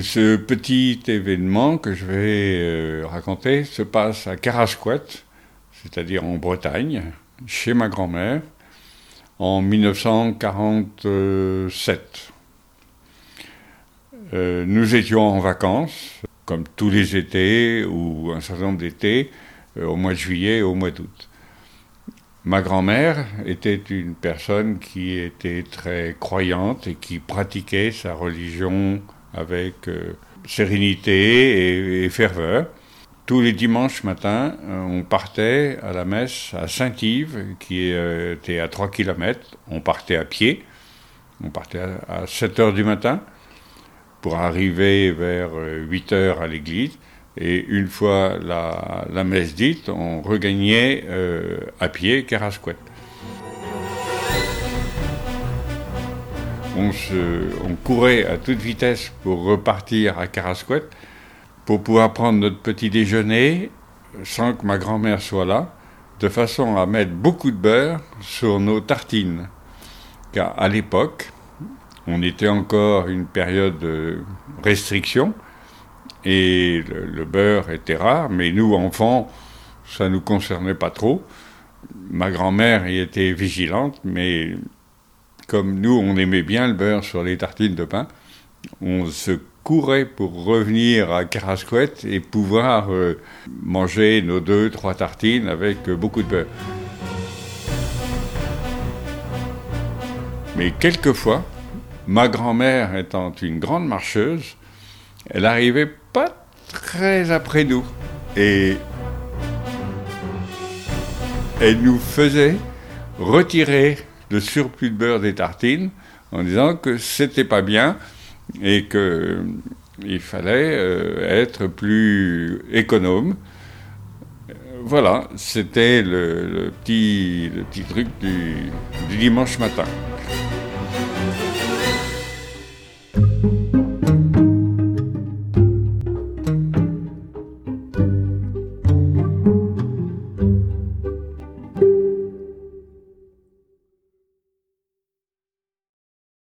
Ce petit événement que je vais euh, raconter se passe à Carasquet, c'est-à-dire en Bretagne, chez ma grand-mère, en 1947. Euh, nous étions en vacances, comme tous les étés ou un certain nombre d'étés, euh, au mois de juillet et au mois d'août. Ma grand-mère était une personne qui était très croyante et qui pratiquait sa religion avec euh, sérénité et, ferveur. Tous les dimanches matins, euh, on partait à la messe à Saint-Yves, qui était à 3 km. On partait à pied. On partait à 7 heures du matin pour arriver vers 8 heures à l'église. Et une fois la, messe dite, on regagnait euh, à pied Carasquet. On, courait à toute vitesse pour repartir à Carasquet pour pouvoir prendre notre petit déjeuner sans que ma grand-mère soit là, de façon à mettre beaucoup de beurre sur nos tartines. Car à l'époque, on était encore une période de restriction et le, beurre était rare, mais nous, enfants, ça ne nous concernait pas trop. Ma grand-mère y était vigilante, mais comme nous, on aimait bien le beurre sur les tartines de pain, on se courait pour revenir à Carasquet et pouvoir euh, manger nos deux, trois tartines avec euh, beaucoup de beurre. Mais quelquefois, ma grand-mère étant une grande marcheuse, elle arrivait pas très après nous. Et elle nous faisait retirer le surplus de beurre des tartines en disant que c'était pas bien et que euh, fallait euh, être plus économe. Voilà, c'était le, petit, le petit truc du dimanche matin.